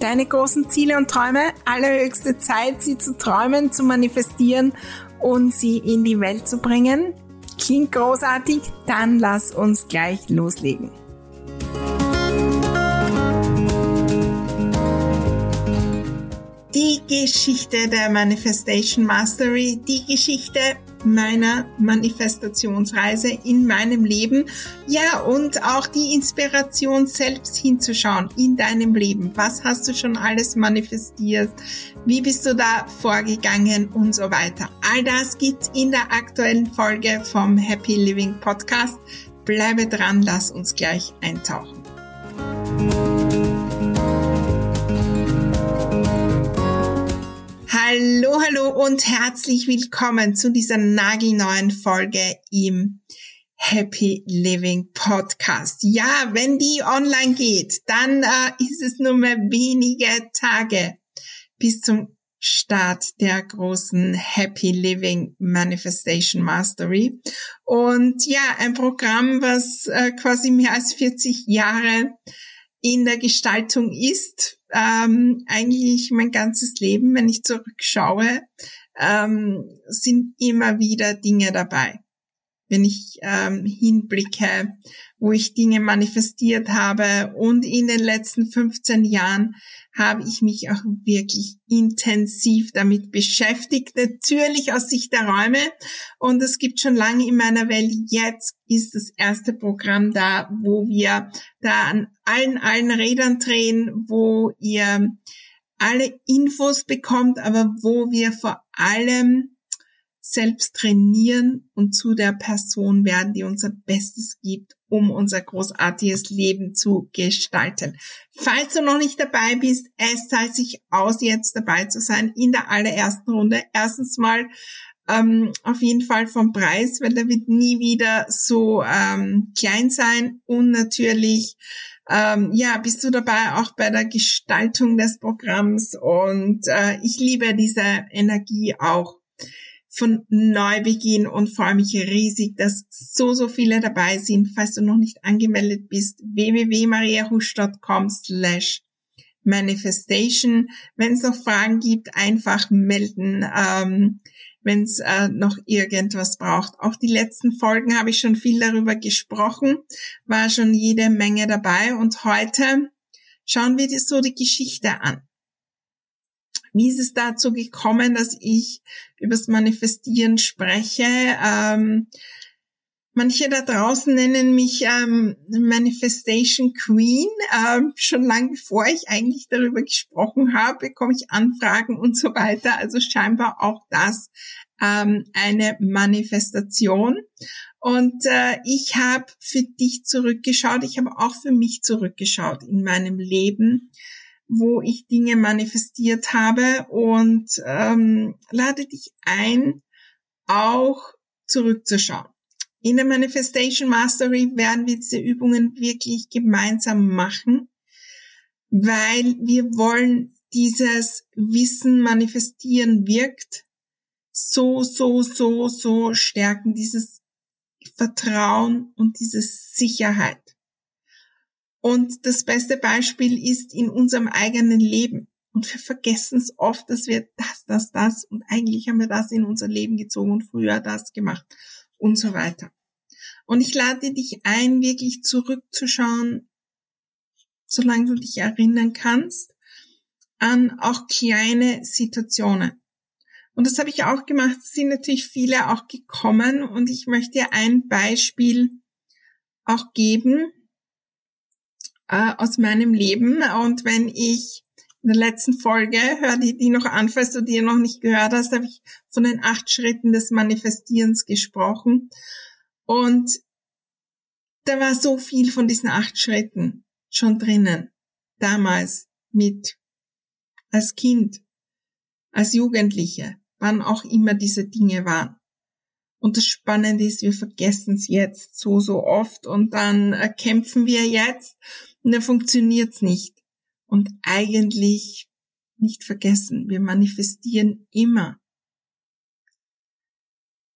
deine großen Ziele und Träume. Allerhöchste Zeit, sie zu träumen, zu manifestieren und sie in die Welt zu bringen. Klingt großartig? Dann lass uns gleich loslegen. Die Geschichte der Manifestation Mastery, die Geschichte meiner Manifestationsreise in meinem Leben. Ja, und auch die Inspiration selbst hinzuschauen in deinem Leben. Was hast du schon alles manifestiert? Wie bist du da vorgegangen und so weiter? All das gibt's in der aktuellen Folge vom Happy Living Podcast. Bleibe dran, lass uns gleich eintauchen. Hallo, hallo und herzlich willkommen zu dieser nagelneuen Folge im Happy Living Podcast. Ja, wenn die online geht, dann äh, ist es nur mehr wenige Tage bis zum Start der großen Happy Living Manifestation Mastery. Und ja, ein Programm, was äh, quasi mehr als 40 Jahre in der Gestaltung ist, ähm, eigentlich mein ganzes Leben, wenn ich zurückschaue, ähm, sind immer wieder Dinge dabei. Wenn ich ähm, hinblicke, wo ich Dinge manifestiert habe und in den letzten 15 Jahren habe ich mich auch wirklich intensiv damit beschäftigt, natürlich aus Sicht der Räume. Und es gibt schon lange in meiner Welt, jetzt ist das erste Programm da, wo wir da an allen, allen Rädern drehen, wo ihr alle Infos bekommt, aber wo wir vor allem selbst trainieren und zu der Person werden, die unser Bestes gibt, um unser großartiges Leben zu gestalten. Falls du noch nicht dabei bist, es zahlt sich aus, jetzt dabei zu sein in der allerersten Runde. Erstens mal ähm, auf jeden Fall vom Preis, weil der wird nie wieder so ähm, klein sein und natürlich ähm, ja, bist du dabei auch bei der Gestaltung des Programms und äh, ich liebe diese Energie auch von Neubeginn und freue mich riesig, dass so, so viele dabei sind. Falls du noch nicht angemeldet bist, www.mariahusch.com slash manifestation. Wenn es noch Fragen gibt, einfach melden, ähm, wenn es äh, noch irgendwas braucht. Auch die letzten Folgen habe ich schon viel darüber gesprochen, war schon jede Menge dabei und heute schauen wir dir so die Geschichte an. Wie ist es dazu gekommen, dass ich übers Manifestieren spreche? Ähm, manche da draußen nennen mich ähm, Manifestation Queen. Ähm, schon lange bevor ich eigentlich darüber gesprochen habe, bekomme ich Anfragen und so weiter. Also scheinbar auch das ähm, eine Manifestation. Und äh, ich habe für dich zurückgeschaut, ich habe auch für mich zurückgeschaut in meinem Leben wo ich Dinge manifestiert habe und ähm, lade dich ein, auch zurückzuschauen. In der Manifestation Mastery werden wir diese Übungen wirklich gemeinsam machen, weil wir wollen dieses Wissen manifestieren wirkt so, so, so, so stärken, dieses Vertrauen und diese Sicherheit. Und das beste Beispiel ist in unserem eigenen Leben. Und wir vergessen es oft, dass wir das, das, das und eigentlich haben wir das in unser Leben gezogen und früher das gemacht und so weiter. Und ich lade dich ein, wirklich zurückzuschauen, solange du dich erinnern kannst an auch kleine Situationen. Und das habe ich auch gemacht. Es sind natürlich viele auch gekommen und ich möchte dir ein Beispiel auch geben äh, aus meinem Leben. Und wenn ich in der letzten Folge, hör die, die noch an, falls du die noch nicht gehört hast, habe ich von den acht Schritten des Manifestierens gesprochen. Und da war so viel von diesen acht Schritten schon drinnen. Damals mit, als Kind, als Jugendliche, wann auch immer diese Dinge waren. Und das Spannende ist, wir vergessen es jetzt so, so oft und dann äh, kämpfen wir jetzt und dann funktioniert's nicht. Und eigentlich nicht vergessen, wir manifestieren immer.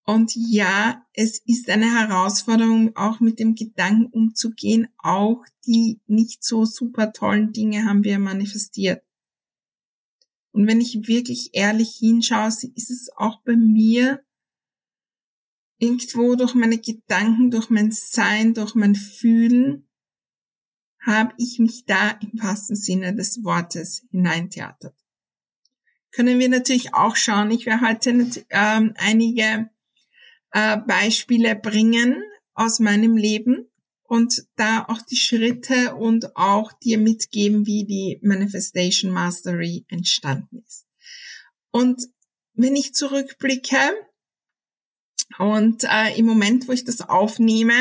Und ja, es ist eine Herausforderung, auch mit dem Gedanken umzugehen. Auch die nicht so super tollen Dinge haben wir manifestiert. Und wenn ich wirklich ehrlich hinschaue, ist es auch bei mir irgendwo durch meine Gedanken, durch mein Sein, durch mein Fühlen habe ich mich da im wahrsten Sinne des Wortes hineintheatert. Können wir natürlich auch schauen. Ich werde heute ähm, einige äh, Beispiele bringen aus meinem Leben und da auch die Schritte und auch dir mitgeben, wie die Manifestation Mastery entstanden ist. Und wenn ich zurückblicke und äh, im Moment, wo ich das aufnehme,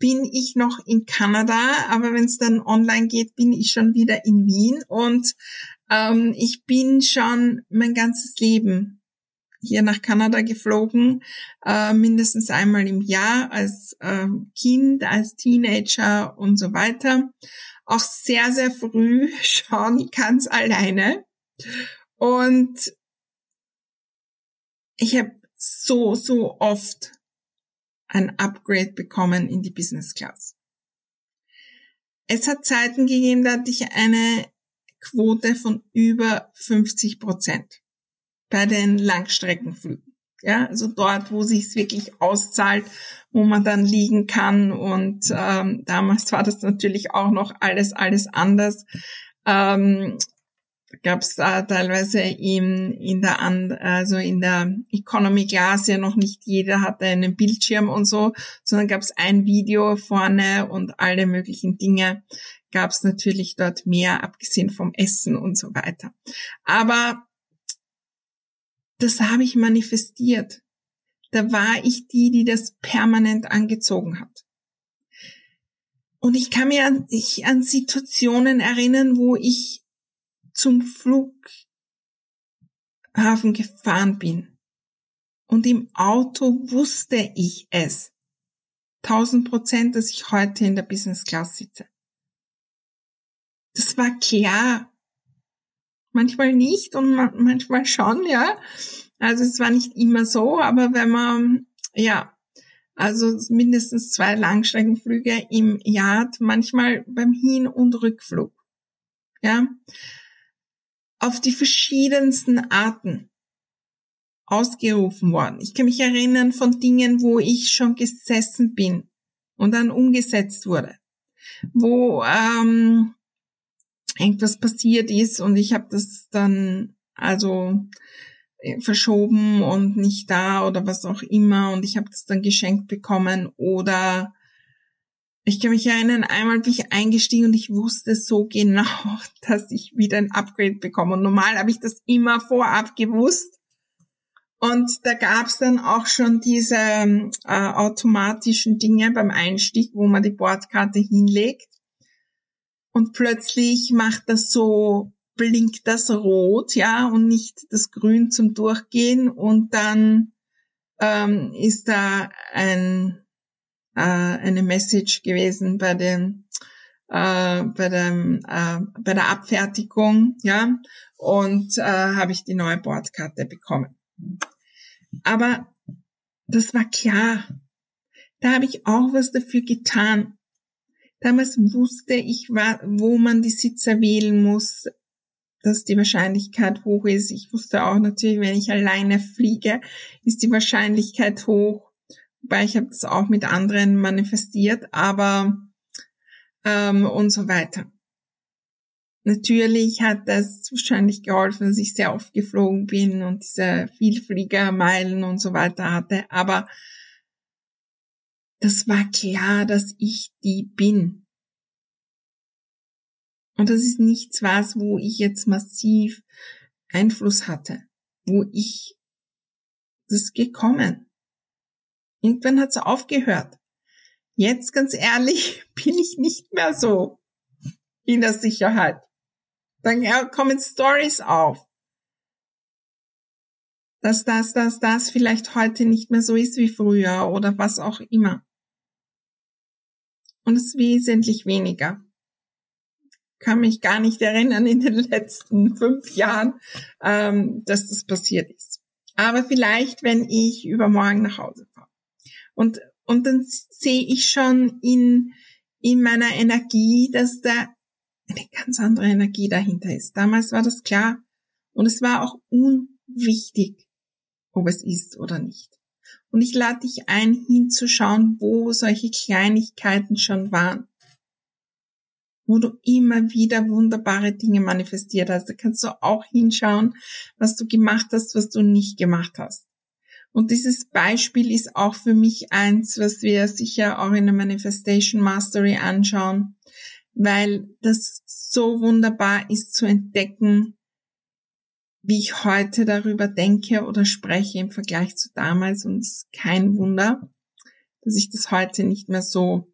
bin ich noch in Kanada, aber wenn es dann online geht, bin ich schon wieder in Wien und ähm, ich bin schon mein ganzes Leben hier nach Kanada geflogen, äh, mindestens einmal im Jahr als äh, Kind, als Teenager und so weiter. Auch sehr, sehr früh schon ganz alleine. Und ich habe so, so oft ein Upgrade bekommen in die Business Class. Es hat Zeiten gegeben, da hatte ich eine Quote von über 50 Prozent bei den Langstreckenflügen. Ja, also dort, wo sich's wirklich auszahlt, wo man dann liegen kann. Und ähm, damals war das natürlich auch noch alles, alles anders. Ähm, gab es da teilweise in, in der also in der Economy Class ja noch nicht jeder hatte einen Bildschirm und so, sondern gab es ein Video vorne und alle möglichen Dinge gab es natürlich dort mehr, abgesehen vom Essen und so weiter. Aber das habe ich manifestiert. Da war ich die, die das permanent angezogen hat. Und ich kann mir an, ich, an Situationen erinnern, wo ich zum Flughafen gefahren bin. Und im Auto wusste ich es. Tausend Prozent, dass ich heute in der Business Class sitze. Das war klar. Manchmal nicht und manchmal schon, ja. Also es war nicht immer so, aber wenn man, ja, also mindestens zwei Langstreckenflüge im Jahr, manchmal beim Hin- und Rückflug. Ja auf die verschiedensten Arten ausgerufen worden. Ich kann mich erinnern von Dingen, wo ich schon gesessen bin und dann umgesetzt wurde, wo ähm, irgendwas passiert ist und ich habe das dann also äh, verschoben und nicht da oder was auch immer und ich habe das dann geschenkt bekommen oder ich kann mich erinnern, einmal bin ich eingestiegen und ich wusste so genau, dass ich wieder ein Upgrade bekomme. Und normal habe ich das immer vorab gewusst. Und da gab es dann auch schon diese äh, automatischen Dinge beim Einstieg, wo man die Bordkarte hinlegt. Und plötzlich macht das so, blinkt das rot, ja, und nicht das Grün zum Durchgehen. Und dann ähm, ist da ein äh, eine Message gewesen bei den äh, bei dem äh, bei der Abfertigung, ja, und äh, habe ich die neue Bordkarte bekommen. Aber das war klar. Da habe ich auch was dafür getan. Damals wusste ich, wo man die Sitzer wählen muss, dass die Wahrscheinlichkeit hoch ist. Ich wusste auch natürlich, wenn ich alleine fliege, ist die Wahrscheinlichkeit hoch, Wobei ich habe das auch mit anderen manifestiert, aber ähm, und so weiter. Natürlich hat das wahrscheinlich geholfen, dass ich sehr oft geflogen bin und diese Vielfliegermeilen und so weiter hatte. Aber das war klar, dass ich die bin. Und das ist nichts was, wo ich jetzt massiv Einfluss hatte, wo ich das gekommen. Irgendwann hat es aufgehört. Jetzt ganz ehrlich bin ich nicht mehr so in der Sicherheit. Dann kommen Stories auf. Dass das, dass das vielleicht heute nicht mehr so ist wie früher oder was auch immer. Und es ist wesentlich weniger. Kann mich gar nicht erinnern in den letzten fünf Jahren, ähm, dass das passiert ist. Aber vielleicht, wenn ich übermorgen nach Hause. Und, und dann sehe ich schon in, in meiner Energie, dass da eine ganz andere Energie dahinter ist. Damals war das klar. Und es war auch unwichtig, ob es ist oder nicht. Und ich lade dich ein, hinzuschauen, wo solche Kleinigkeiten schon waren. Wo du immer wieder wunderbare Dinge manifestiert hast. Da kannst du auch hinschauen, was du gemacht hast, was du nicht gemacht hast. Und dieses Beispiel ist auch für mich eins, was wir sicher auch in der Manifestation Mastery anschauen, weil das so wunderbar ist zu entdecken, wie ich heute darüber denke oder spreche im Vergleich zu damals und es ist kein Wunder, dass ich das heute nicht mehr so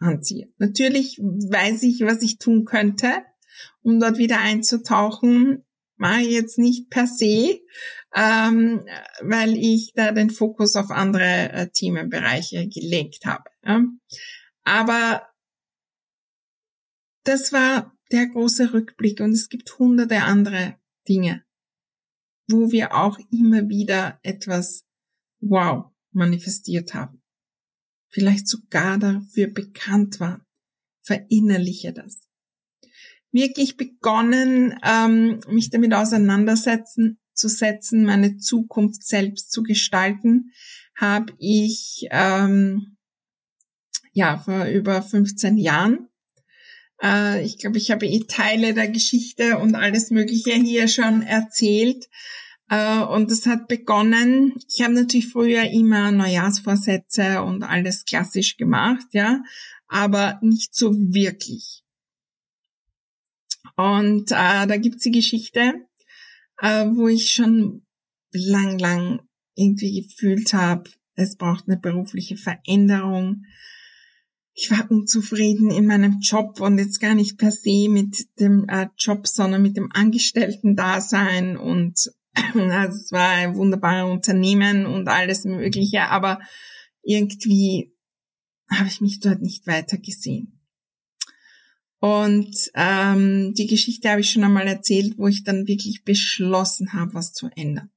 anziehe. Natürlich weiß ich, was ich tun könnte, um dort wieder einzutauchen, mache ich jetzt nicht per se, ähm, weil ich da den Fokus auf andere äh, Themenbereiche gelegt habe. Ja. Aber das war der große Rückblick und es gibt hunderte andere Dinge, wo wir auch immer wieder etwas Wow manifestiert haben. Vielleicht sogar dafür bekannt waren. Verinnerliche das. Wirklich begonnen, ähm, mich damit auseinandersetzen, zu setzen, meine Zukunft selbst zu gestalten, habe ich ähm, ja vor über 15 Jahren. Äh, ich glaube, ich habe eh Teile der Geschichte und alles Mögliche hier schon erzählt. Äh, und es hat begonnen. Ich habe natürlich früher immer Neujahrsvorsätze und alles klassisch gemacht, ja, aber nicht so wirklich. Und äh, da gibt's die Geschichte, äh, wo ich schon lang, lang irgendwie gefühlt habe, es braucht eine berufliche Veränderung. Ich war unzufrieden in meinem Job und jetzt gar nicht per se mit dem äh, Job, sondern mit dem Angestellten-Dasein und also es war ein wunderbares Unternehmen und alles Mögliche, aber irgendwie habe ich mich dort nicht weiter gesehen. Und ähm, die Geschichte habe ich schon einmal erzählt, wo ich dann wirklich beschlossen habe, was zu ändern.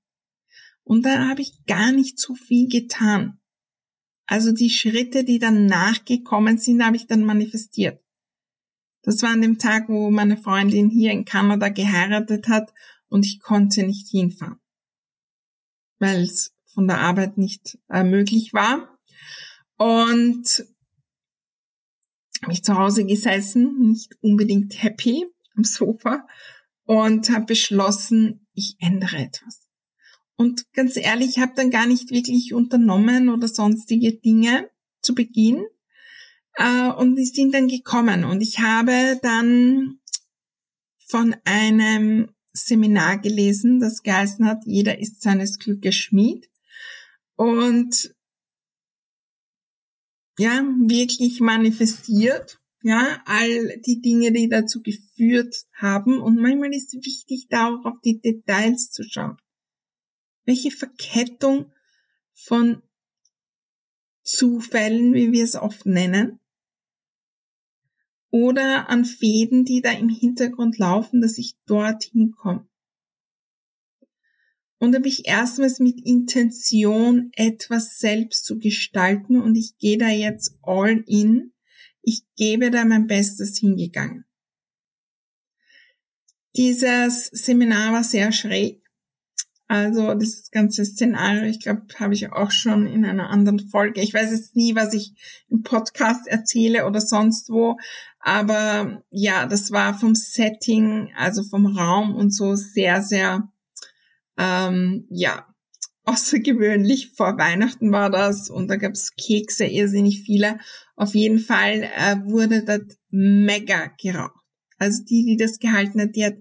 Und da habe ich gar nicht so viel getan. Also die Schritte, die dann nachgekommen sind, habe ich dann manifestiert. Das war an dem Tag, wo meine Freundin hier in Kanada geheiratet hat und ich konnte nicht hinfahren, weil es von der Arbeit nicht äh, möglich war. Und habe ich zu Hause gesessen, nicht unbedingt happy am Sofa und habe beschlossen, ich ändere etwas. Und ganz ehrlich, ich habe dann gar nicht wirklich unternommen oder sonstige Dinge zu Beginn. Äh, und die sind dann gekommen. Und ich habe dann von einem Seminar gelesen, das geheißen hat, jeder ist seines Glückes Schmied. Und ja, wirklich manifestiert, ja, all die Dinge, die dazu geführt haben. Und manchmal ist es wichtig, da auch auf die Details zu schauen. Welche Verkettung von Zufällen, wie wir es oft nennen, oder an Fäden, die da im Hintergrund laufen, dass ich dorthin komme. Und habe ich erstmals mit Intention etwas selbst zu gestalten und ich gehe da jetzt all in. Ich gebe da mein Bestes hingegangen. Dieses Seminar war sehr schräg. Also das ganze Szenario, ich glaube, habe ich auch schon in einer anderen Folge. Ich weiß jetzt nie, was ich im Podcast erzähle oder sonst wo, aber ja, das war vom Setting, also vom Raum und so sehr, sehr, ähm, ja, außergewöhnlich. Vor Weihnachten war das und da gab es Kekse, irrsinnig viele. Auf jeden Fall äh, wurde das mega geraucht. Also die, die das gehalten hat, die hat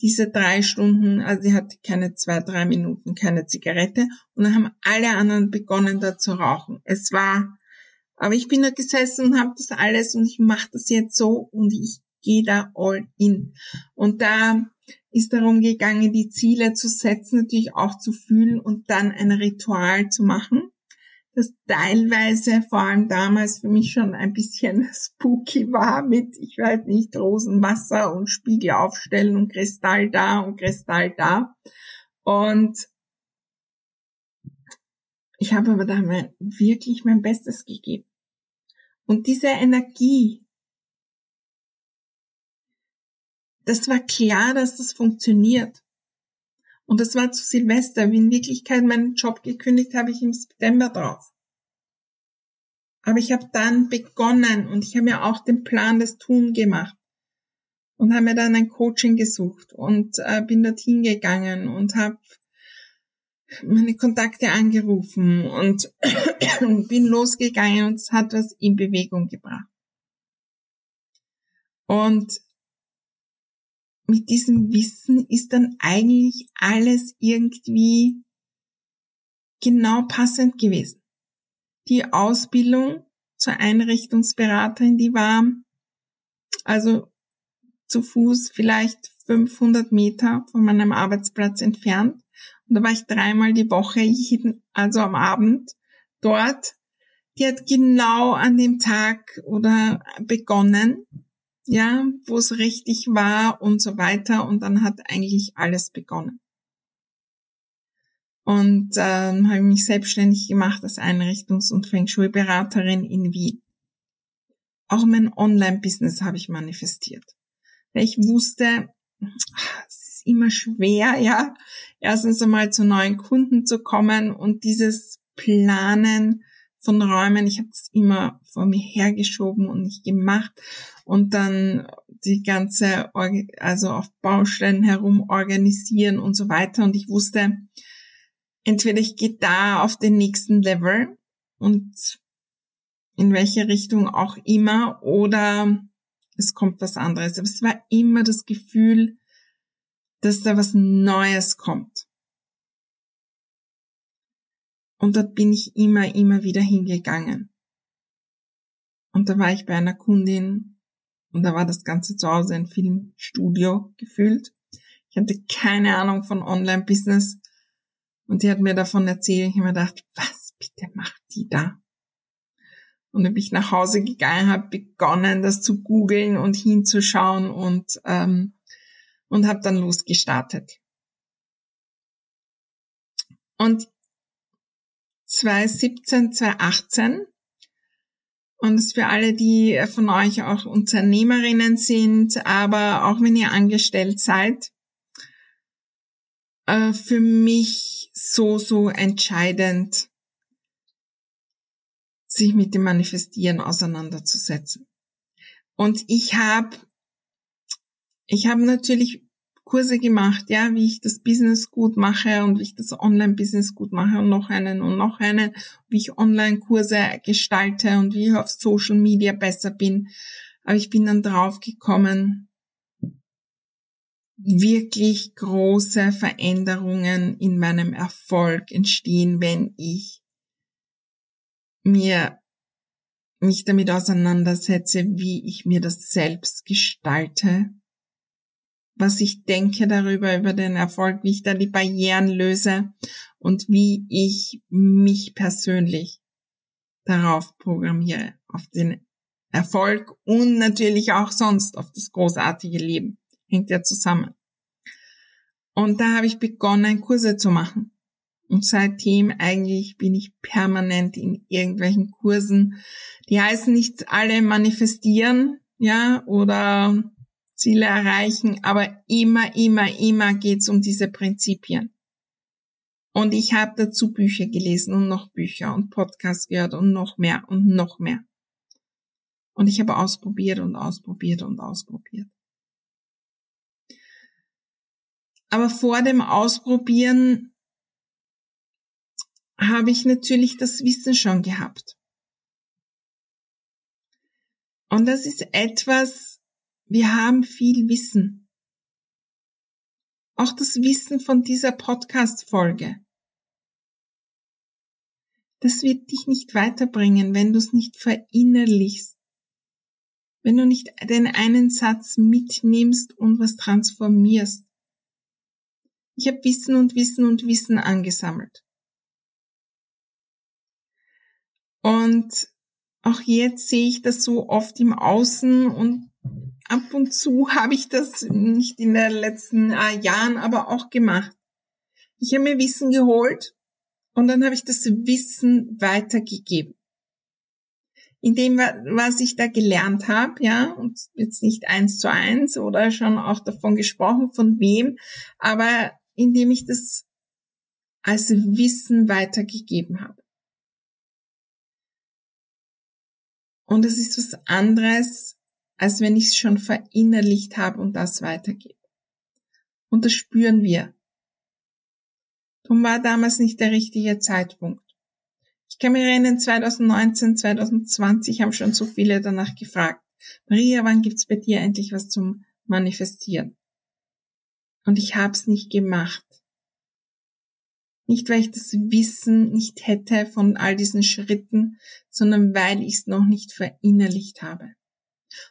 diese drei Stunden, also sie hatte keine zwei, drei Minuten keine Zigarette und dann haben alle anderen begonnen da zu rauchen. Es war, aber ich bin da gesessen und habe das alles und ich mache das jetzt so und ich gehe da all in. Und da ist darum gegangen, die Ziele zu setzen, natürlich auch zu fühlen und dann ein Ritual zu machen das teilweise vor allem damals für mich schon ein bisschen spooky war mit, ich weiß nicht, Rosenwasser und Spiegel aufstellen und Kristall da und Kristall da. Und ich habe aber da mein, wirklich mein Bestes gegeben. Und diese Energie, das war klar, dass das funktioniert. Und das war zu Silvester. Wie in Wirklichkeit meinen Job gekündigt habe ich im September drauf. Aber ich habe dann begonnen und ich habe mir auch den Plan des Tun gemacht und habe mir dann ein Coaching gesucht und äh, bin dorthin gegangen und habe meine Kontakte angerufen und bin losgegangen und es hat was in Bewegung gebracht. Und mit diesem Wissen ist dann eigentlich alles irgendwie genau passend gewesen. Die Ausbildung zur Einrichtungsberaterin, die war also zu Fuß vielleicht 500 Meter von meinem Arbeitsplatz entfernt. Und da war ich dreimal die Woche, jeden, also am Abend dort. Die hat genau an dem Tag oder begonnen ja, wo es richtig war und so weiter. Und dann hat eigentlich alles begonnen. Und ähm, habe mich selbstständig gemacht als Einrichtungs- und Feng Shui-Beraterin in Wien. Auch mein Online-Business habe ich manifestiert. Weil ich wusste, es ist immer schwer, ja, erstens einmal zu neuen Kunden zu kommen und dieses Planen von Räumen. Ich habe es immer vor mir hergeschoben und nicht gemacht und dann die ganze, also auf Baustellen herum organisieren und so weiter. Und ich wusste, entweder ich gehe da auf den nächsten Level und in welche Richtung auch immer oder es kommt was anderes. Aber es war immer das Gefühl, dass da was Neues kommt. Und dort bin ich immer, immer wieder hingegangen. Und da war ich bei einer Kundin und da war das Ganze zu Hause ein Filmstudio gefühlt. Ich hatte keine Ahnung von Online-Business und die hat mir davon erzählt. Ich habe mir gedacht, was bitte macht die da? Und dann bin ich nach Hause gegangen, habe begonnen, das zu googeln und hinzuschauen und ähm, und habe dann losgestartet. Und 2017, 2018. Und für alle, die von euch auch Unternehmerinnen sind, aber auch wenn ihr angestellt seid, äh, für mich so, so entscheidend, sich mit dem Manifestieren auseinanderzusetzen. Und ich habe, ich habe natürlich Kurse gemacht, ja, wie ich das Business gut mache und wie ich das Online-Business gut mache und noch einen und noch einen, wie ich Online-Kurse gestalte und wie ich auf Social Media besser bin. Aber ich bin dann drauf gekommen, wirklich große Veränderungen in meinem Erfolg entstehen, wenn ich mir mich damit auseinandersetze, wie ich mir das selbst gestalte was ich denke darüber, über den Erfolg, wie ich da die Barrieren löse und wie ich mich persönlich darauf programmiere, auf den Erfolg und natürlich auch sonst auf das großartige Leben. Hängt ja zusammen. Und da habe ich begonnen, Kurse zu machen. Und seitdem eigentlich bin ich permanent in irgendwelchen Kursen. Die heißen nicht alle manifestieren, ja, oder Ziele erreichen, aber immer, immer, immer geht's um diese Prinzipien. Und ich habe dazu Bücher gelesen und noch Bücher und Podcasts gehört und noch mehr und noch mehr. Und ich habe ausprobiert und ausprobiert und ausprobiert. Aber vor dem Ausprobieren habe ich natürlich das Wissen schon gehabt. Und das ist etwas, wir haben viel Wissen. Auch das Wissen von dieser Podcast-Folge. Das wird dich nicht weiterbringen, wenn du es nicht verinnerlichst. Wenn du nicht den einen Satz mitnimmst und was transformierst. Ich habe Wissen und Wissen und Wissen angesammelt. Und auch jetzt sehe ich das so oft im Außen und ab und zu habe ich das nicht in den letzten äh, Jahren aber auch gemacht. Ich habe mir Wissen geholt und dann habe ich das Wissen weitergegeben. In dem, was ich da gelernt habe, ja, und jetzt nicht eins zu eins oder schon auch davon gesprochen, von wem, aber indem ich das als Wissen weitergegeben habe. Und es ist was anderes, als wenn ich es schon verinnerlicht habe und das weitergebe. Und das spüren wir. Darum war damals nicht der richtige Zeitpunkt. Ich kann mich erinnern, 2019, 2020 haben schon so viele danach gefragt. Maria, wann gibt's bei dir endlich was zum Manifestieren? Und ich habe es nicht gemacht. Nicht, weil ich das Wissen nicht hätte von all diesen Schritten, sondern weil ich es noch nicht verinnerlicht habe.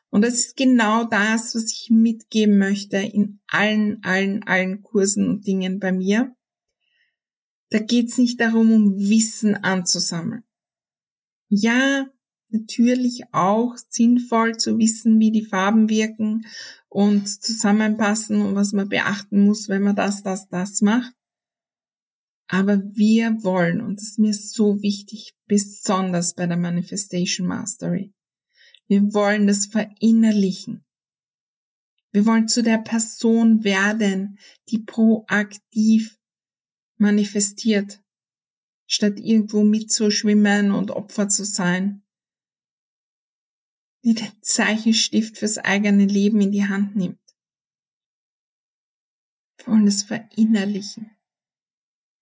Und das ist genau das, was ich mitgeben möchte in allen, allen, allen Kursen und Dingen bei mir. Da geht's nicht darum, um Wissen anzusammeln. Ja, natürlich auch sinnvoll zu wissen, wie die Farben wirken und zusammenpassen und was man beachten muss, wenn man das, das, das macht. Aber wir wollen, und das ist mir so wichtig, besonders bei der Manifestation Mastery, wir wollen das verinnerlichen. Wir wollen zu der Person werden, die proaktiv manifestiert, statt irgendwo mitzuschwimmen und Opfer zu sein, die den Zeichenstift fürs eigene Leben in die Hand nimmt. Wir wollen es verinnerlichen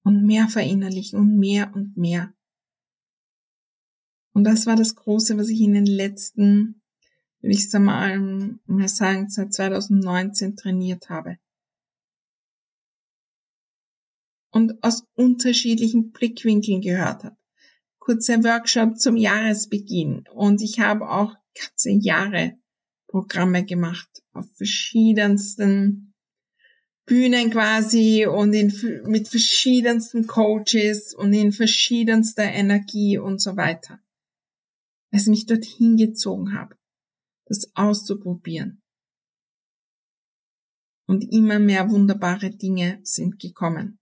und mehr verinnerlichen und mehr und mehr. Und das war das Große, was ich in den letzten, würde ich mal, mal sagen, seit 2019 trainiert habe. Und aus unterschiedlichen Blickwinkeln gehört habe. Kurzer Workshop zum Jahresbeginn und ich habe auch ganze Jahre Programme gemacht auf verschiedensten Bühnen quasi und in, mit verschiedensten Coaches und in verschiedenster Energie und so weiter. Ich mich dorthin gezogen habe, das auszuprobieren. Und immer mehr wunderbare Dinge sind gekommen.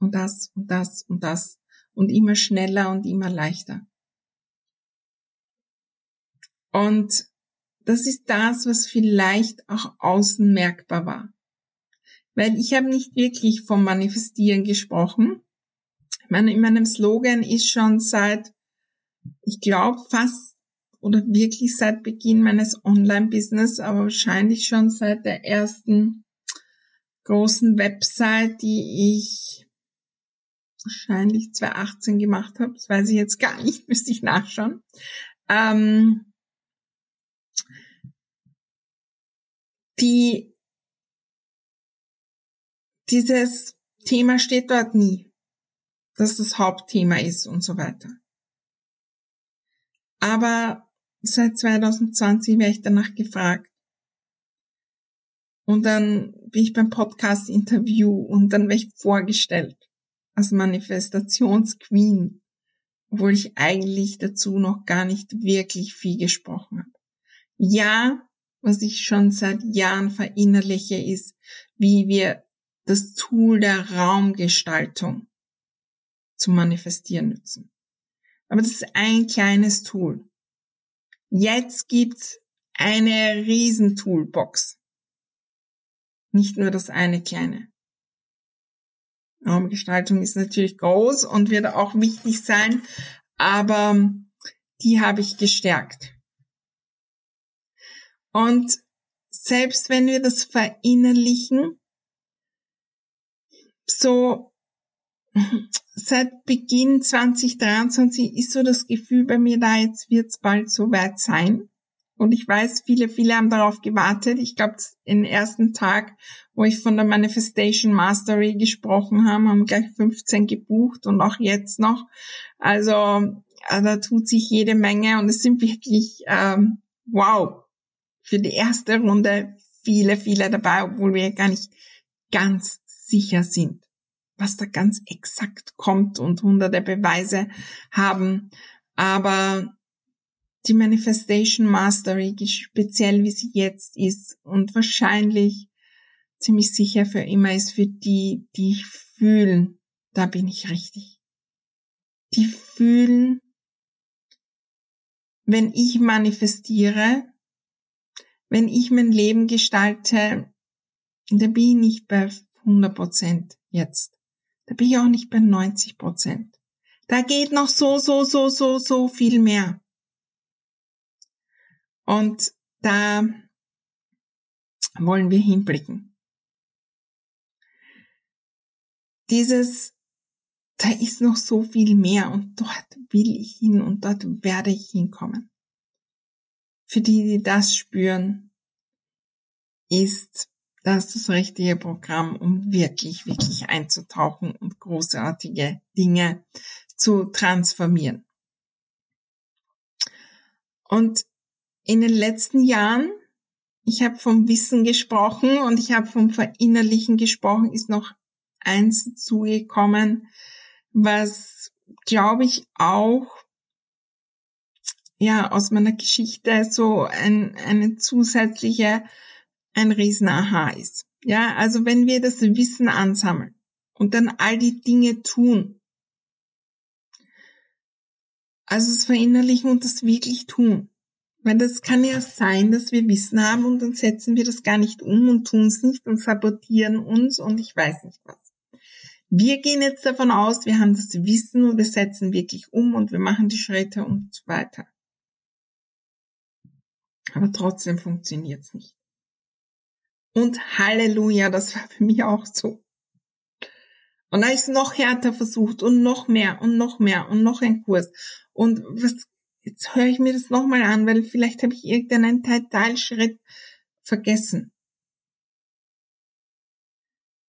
Und das und das und das und immer schneller und immer leichter. Und das ist das, was vielleicht auch außen merkbar war weil ich habe nicht wirklich vom Manifestieren gesprochen. Ich meine, in meinem Slogan ist schon seit, ich glaube fast oder wirklich seit Beginn meines Online-Business, aber wahrscheinlich schon seit der ersten großen Website, die ich wahrscheinlich 2018 gemacht habe. Das weiß ich jetzt gar nicht, müsste ich nachschauen. Ähm, die dieses Thema steht dort nie, dass das Hauptthema ist und so weiter. Aber seit 2020 werde ich danach gefragt. Und dann bin ich beim Podcast-Interview und dann werde ich vorgestellt als Manifestationsqueen, obwohl ich eigentlich dazu noch gar nicht wirklich viel gesprochen habe. Ja, was ich schon seit Jahren verinnerliche, ist, wie wir das Tool der Raumgestaltung zu manifestieren nutzen. Aber das ist ein kleines Tool. Jetzt gibt's eine riesen Toolbox. Nicht nur das eine kleine. Raumgestaltung ist natürlich groß und wird auch wichtig sein, aber die habe ich gestärkt. Und selbst wenn wir das verinnerlichen, so seit Beginn 2023 ist so das Gefühl bei mir da, jetzt wird es bald so weit sein. Und ich weiß, viele, viele haben darauf gewartet. Ich glaube, den ersten Tag, wo ich von der Manifestation Mastery gesprochen habe, haben gleich 15 gebucht und auch jetzt noch. Also äh, da tut sich jede Menge und es sind wirklich, ähm, wow, für die erste Runde viele, viele dabei, obwohl wir gar nicht ganz sicher sind, was da ganz exakt kommt und hunderte Beweise haben. Aber die Manifestation Mastery, speziell wie sie jetzt ist und wahrscheinlich ziemlich sicher für immer ist für die, die fühlen, da bin ich richtig. Die fühlen, wenn ich manifestiere, wenn ich mein Leben gestalte, da bin ich nicht bei 100 Prozent jetzt. Da bin ich auch nicht bei 90 Prozent. Da geht noch so, so, so, so, so viel mehr. Und da wollen wir hinblicken. Dieses, da ist noch so viel mehr und dort will ich hin und dort werde ich hinkommen. Für die, die das spüren, ist das das richtige Programm, um wirklich, wirklich einzutauchen und großartige Dinge zu transformieren. Und in den letzten Jahren, ich habe vom Wissen gesprochen und ich habe vom Verinnerlichen gesprochen, ist noch eins zugekommen, was, glaube ich, auch ja aus meiner Geschichte so ein, eine zusätzliche, ein riesen Aha ist. Ja, also wenn wir das Wissen ansammeln und dann all die Dinge tun, also das Verinnerlichen und das wirklich tun, weil das kann ja sein, dass wir Wissen haben und dann setzen wir das gar nicht um und tun es nicht und sabotieren uns und ich weiß nicht was. Wir gehen jetzt davon aus, wir haben das Wissen und wir setzen wirklich um und wir machen die Schritte und so weiter. Aber trotzdem funktioniert es nicht. Und Halleluja, das war für mich auch so. Und da ist noch härter versucht und noch mehr und noch mehr und noch ein Kurs. Und was jetzt höre ich mir das nochmal an, weil vielleicht habe ich irgendeinen Teilschritt vergessen.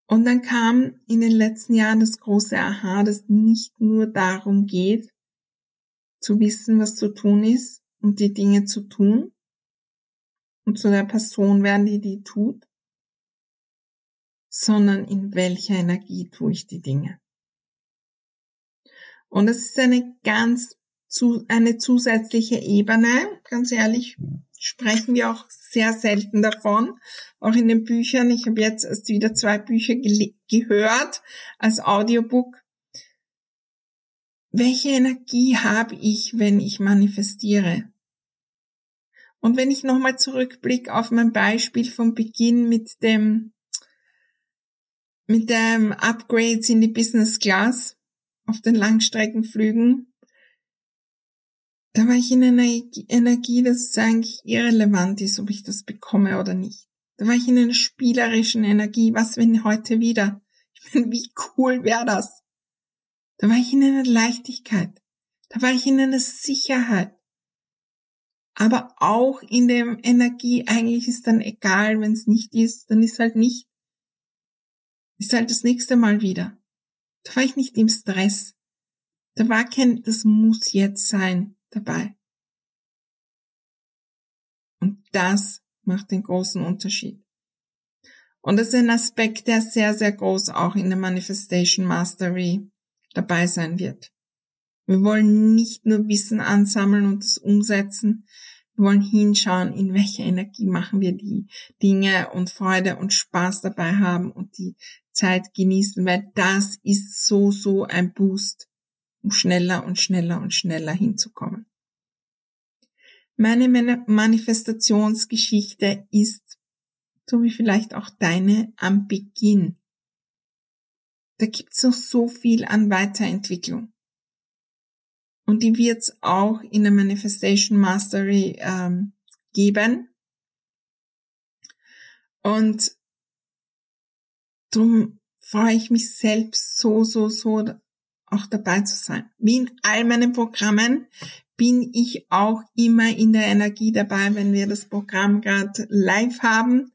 Und dann kam in den letzten Jahren das große Aha, dass nicht nur darum geht, zu wissen, was zu tun ist und die Dinge zu tun und zu der Person werden, die die tut, sondern in welcher Energie tue ich die Dinge. Und es ist eine ganz zu, eine zusätzliche Ebene. Ganz ehrlich, sprechen wir auch sehr selten davon. Auch in den Büchern. Ich habe jetzt erst wieder zwei Bücher gehört als Audiobook. Welche Energie habe ich, wenn ich manifestiere? Und wenn ich nochmal zurückblicke auf mein Beispiel vom Beginn mit dem, mit dem Upgrades in die Business Class auf den Langstreckenflügen, da war ich in einer Energie, dass es eigentlich irrelevant ist, ob ich das bekomme oder nicht. Da war ich in einer spielerischen Energie. Was, wenn heute wieder? Ich meine, wie cool wäre das? Da war ich in einer Leichtigkeit. Da war ich in einer Sicherheit. Aber auch in der Energie, eigentlich ist dann egal, wenn es nicht ist, dann ist halt nicht. Ist halt das nächste Mal wieder. Da war ich nicht im Stress. Da war kein, das muss jetzt sein dabei. Und das macht den großen Unterschied. Und das ist ein Aspekt, der sehr, sehr groß auch in der Manifestation Mastery dabei sein wird. Wir wollen nicht nur Wissen ansammeln und es umsetzen, wir wollen hinschauen, in welcher Energie machen wir die Dinge und Freude und Spaß dabei haben und die Zeit genießen, weil das ist so, so ein Boost um schneller und schneller und schneller hinzukommen. Meine Manifestationsgeschichte ist, so wie vielleicht auch deine, am Beginn. da gibt's noch so viel an Weiterentwicklung. Und die wird's auch in der Manifestation Mastery ähm, geben. Und darum freue ich mich selbst so, so, so auch dabei zu sein. Wie in all meinen Programmen bin ich auch immer in der Energie dabei, wenn wir das Programm gerade live haben.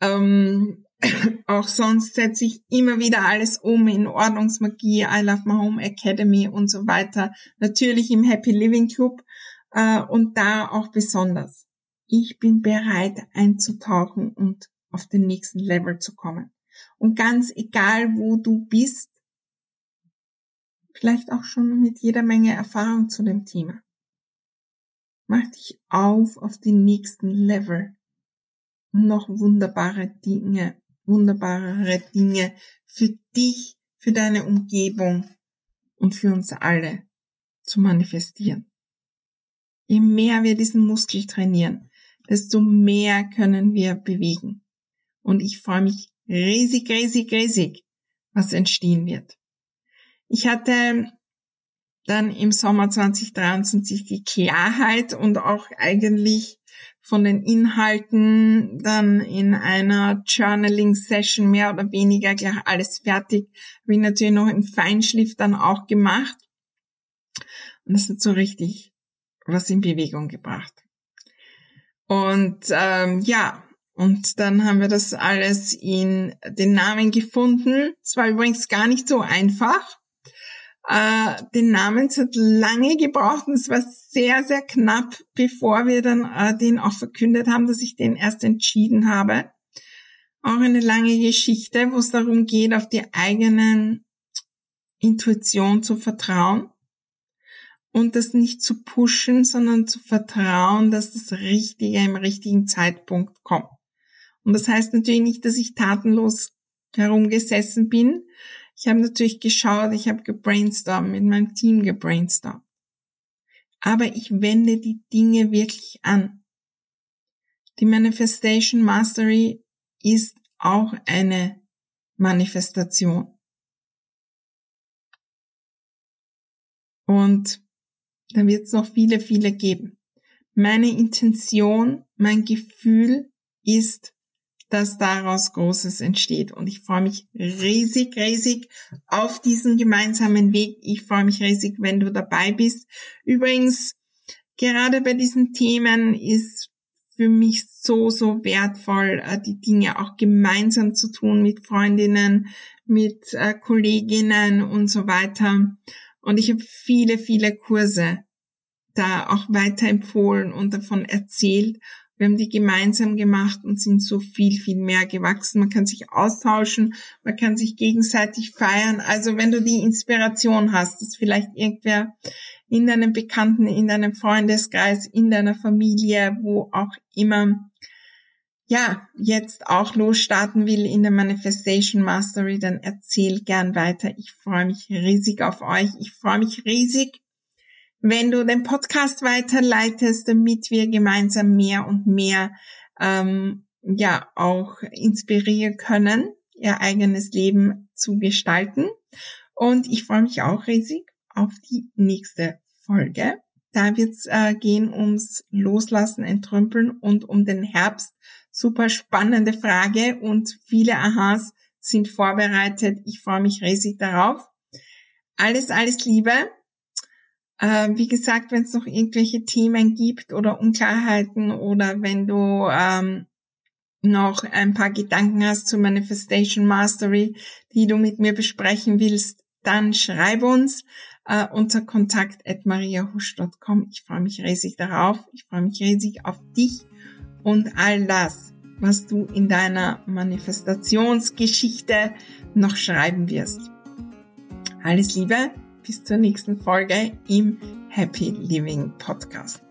Ähm, auch sonst setze ich immer wieder alles um in Ordnungsmagie, I Love My Home Academy und so weiter. Natürlich im Happy Living Club äh, und da auch besonders. Ich bin bereit einzutauchen und auf den nächsten Level zu kommen. Und ganz egal, wo du bist, vielleicht auch schon mit jeder Menge Erfahrung zu dem Thema. Mach dich auf auf den nächsten Level. Noch wunderbare Dinge, wunderbare Dinge für dich, für deine Umgebung und für uns alle zu manifestieren. Je mehr wir diesen Muskel trainieren, desto mehr können wir bewegen. Und ich freue mich riesig, riesig, riesig, was entstehen wird. Ich hatte dann im Sommer 2023 die Klarheit und auch eigentlich von den Inhalten dann in einer Journaling-Session mehr oder weniger gleich alles fertig. Habe ich natürlich noch im Feinschliff dann auch gemacht. Und das hat so richtig was in Bewegung gebracht. Und ähm, ja, und dann haben wir das alles in den Namen gefunden. Es war übrigens gar nicht so einfach äh, den Namen. Es hat lange gebraucht und es war sehr, sehr knapp, bevor wir dann äh, den auch verkündet haben, dass ich den erst entschieden habe. Auch eine lange Geschichte, wo es darum geht, auf die eigenen Intuition zu vertrauen und das nicht zu pushen, sondern zu vertrauen, dass das Richtige im richtigen Zeitpunkt kommt. Und das heißt natürlich nicht, dass ich tatenlos herumgesessen bin, ich habe natürlich geschaut, ich habe gebrainstormt, mit meinem Team gebrainstormt. Aber ich wende die Dinge wirklich an. Die Manifestation Mastery ist auch eine Manifestation. Und da wird es noch viele, viele geben. Meine Intention, mein Gefühl ist, dass daraus Großes entsteht. Und ich freue mich riesig, riesig auf diesen gemeinsamen Weg. Ich freue mich riesig, wenn du dabei bist. Übrigens, gerade bei diesen Themen ist für mich so, so wertvoll, äh, die Dinge auch gemeinsam zu tun mit Freundinnen, mit äh, Kolleginnen und so weiter. Und ich habe viele, viele Kurse da auch weiterempfohlen und davon erzählt. Wir haben die gemeinsam gemacht und sind so viel, viel mehr gewachsen. Man kann sich austauschen, man kann sich gegenseitig feiern. Also wenn du die Inspiration hast, dass vielleicht irgendwer in deinem Bekannten, in deinem Freundeskreis, in deiner Familie, wo auch immer, ja, jetzt auch losstarten will in der Manifestation Mastery, dann erzähl gern weiter. Ich freue mich riesig auf euch. Ich freue mich riesig wenn du den Podcast weiterleitest, damit wir gemeinsam mehr und mehr ähm, ja auch inspirieren können, ihr eigenes Leben zu gestalten. Und ich freue mich auch riesig auf die nächste Folge. Da wird es äh, gehen ums Loslassen, Entrümpeln und um den Herbst. Super spannende Frage und viele Aha's sind vorbereitet. Ich freue mich riesig darauf. Alles, alles Liebe. Äh, wie gesagt, wenn es noch irgendwelche Themen gibt oder Unklarheiten oder wenn du ähm, noch ein paar Gedanken hast zur Manifestation Mastery, die du mit mir besprechen willst, dann schreib uns äh, unter kontakt at mariahusch.com. Ich freue mich riesig darauf. Ich freue mich riesig auf dich und all das, was du in deiner Manifestationsgeschichte noch schreiben wirst. Alles Liebe, bis zur nächsten Folge im Happy Living Podcast.